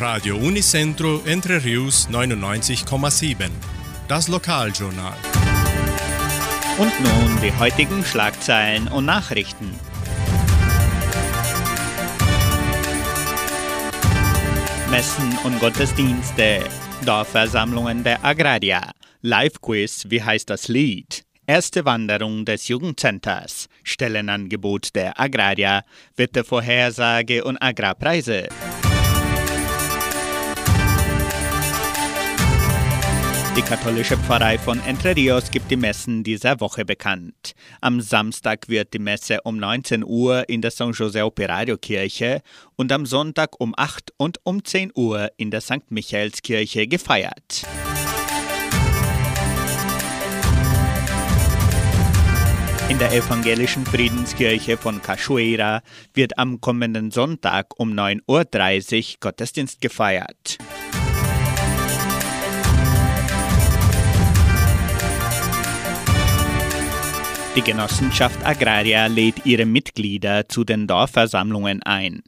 Radio Unicentro Entre Rius 99,7. Das Lokaljournal. Und nun die heutigen Schlagzeilen und Nachrichten. Messen und Gottesdienste, Dorfversammlungen der Agrarier, Live-Quiz, wie heißt das Lied? Erste Wanderung des Jugendcenters, Stellenangebot der Agrarier, Wettervorhersage und Agrarpreise. Die katholische Pfarrei von Entre Rios gibt die Messen dieser Woche bekannt. Am Samstag wird die Messe um 19 Uhr in der San José Operario Kirche und am Sonntag um 8 und um 10 Uhr in der St. Michaelskirche gefeiert. In der evangelischen Friedenskirche von Cachoeira wird am kommenden Sonntag um 9.30 Uhr Gottesdienst gefeiert. Die Genossenschaft Agraria lädt ihre Mitglieder zu den Dorfversammlungen ein.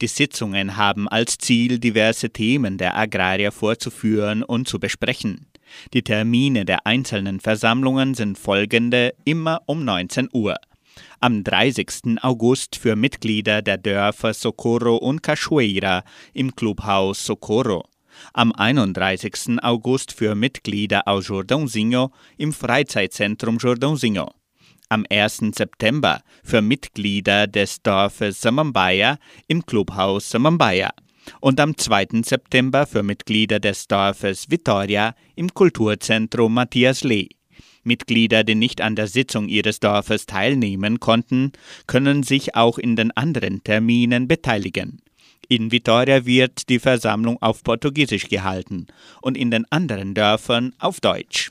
Die Sitzungen haben als Ziel, diverse Themen der Agrarier vorzuführen und zu besprechen. Die Termine der einzelnen Versammlungen sind folgende immer um 19 Uhr. Am 30. August für Mitglieder der Dörfer Socorro und Cachoeira im Clubhaus Socorro. Am 31. August für Mitglieder aus Jordãozinho im Freizeitzentrum Jordãozinho am 1. September für Mitglieder des Dorfes Samambaya im Clubhaus Samambaya und am 2. September für Mitglieder des Dorfes Vitoria im Kulturzentrum Matthias Lee. Mitglieder, die nicht an der Sitzung ihres Dorfes teilnehmen konnten, können sich auch in den anderen Terminen beteiligen. In Vitoria wird die Versammlung auf Portugiesisch gehalten und in den anderen Dörfern auf Deutsch.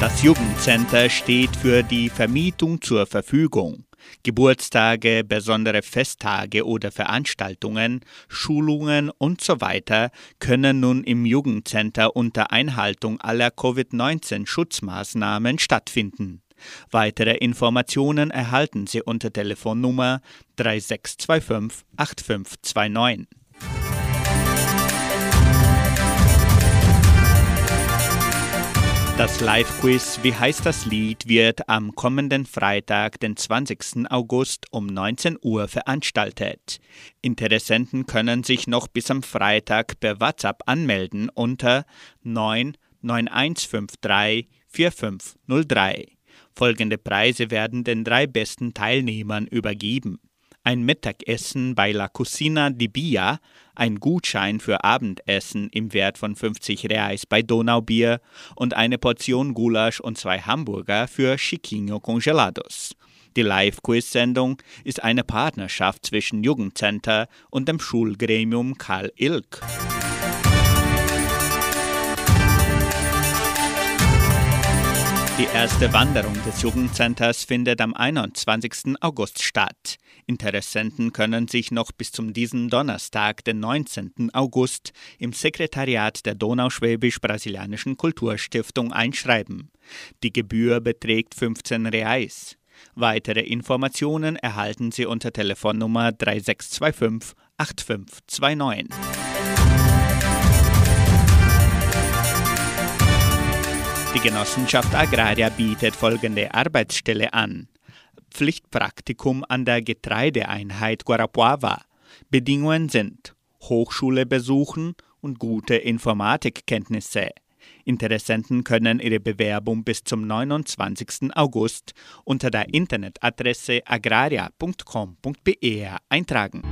Das Jugendcenter steht für die Vermietung zur Verfügung. Geburtstage, besondere Festtage oder Veranstaltungen, Schulungen und so weiter können nun im Jugendcenter unter Einhaltung aller Covid-19-Schutzmaßnahmen stattfinden. Weitere Informationen erhalten Sie unter Telefonnummer 3625 8529. Das Live-Quiz Wie heißt das Lied wird am kommenden Freitag, den 20. August um 19 Uhr veranstaltet. Interessenten können sich noch bis am Freitag per WhatsApp anmelden unter 99153 4503. Folgende Preise werden den drei besten Teilnehmern übergeben ein Mittagessen bei La Cucina di Bia, ein Gutschein für Abendessen im Wert von 50 Reais bei Donaubier und eine Portion Gulasch und zwei Hamburger für Chiquinho Congelados. Die Live-Quiz-Sendung ist eine Partnerschaft zwischen Jugendcenter und dem Schulgremium Karl Ilk. Die erste Wanderung des Jugendcenters findet am 21. August statt. Interessenten können sich noch bis zum diesen Donnerstag, den 19. August, im Sekretariat der Donauschwäbisch-Brasilianischen Kulturstiftung einschreiben. Die Gebühr beträgt 15 Reais. Weitere Informationen erhalten Sie unter Telefonnummer 3625 8529. Die Genossenschaft Agraria bietet folgende Arbeitsstelle an. Pflichtpraktikum an der Getreideeinheit Guarapuava. Bedingungen sind Hochschule besuchen und gute Informatikkenntnisse. Interessenten können ihre Bewerbung bis zum 29. August unter der Internetadresse agraria.com.br eintragen.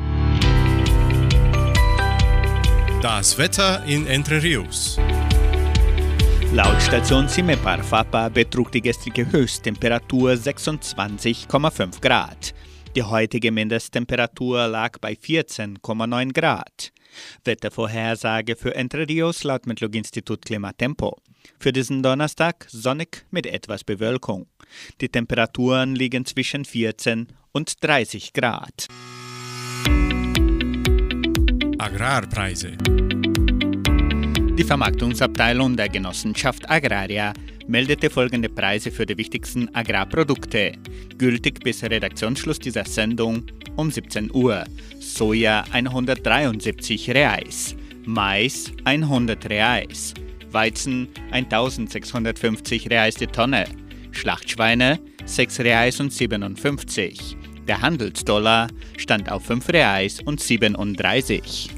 Das Wetter in Entre Rios. Laut Station Cimepar Fapa betrug die gestrige Höchsttemperatur 26,5 Grad. Die heutige Mindesttemperatur lag bei 14,9 Grad. Wettervorhersage für Entre Rios laut Metlog-Institut Klimatempo. Für diesen Donnerstag sonnig mit etwas Bewölkung. Die Temperaturen liegen zwischen 14 und 30 Grad. Agrarpreise. Die Vermarktungsabteilung der Genossenschaft Agraria meldete folgende Preise für die wichtigsten Agrarprodukte. Gültig bis Redaktionsschluss dieser Sendung um 17 Uhr. Soja 173 Reais, Mais 100 Reais, Weizen 1650 Reais die Tonne, Schlachtschweine 6 Reais und 57. Der Handelsdollar stand auf 5 Reais und 37.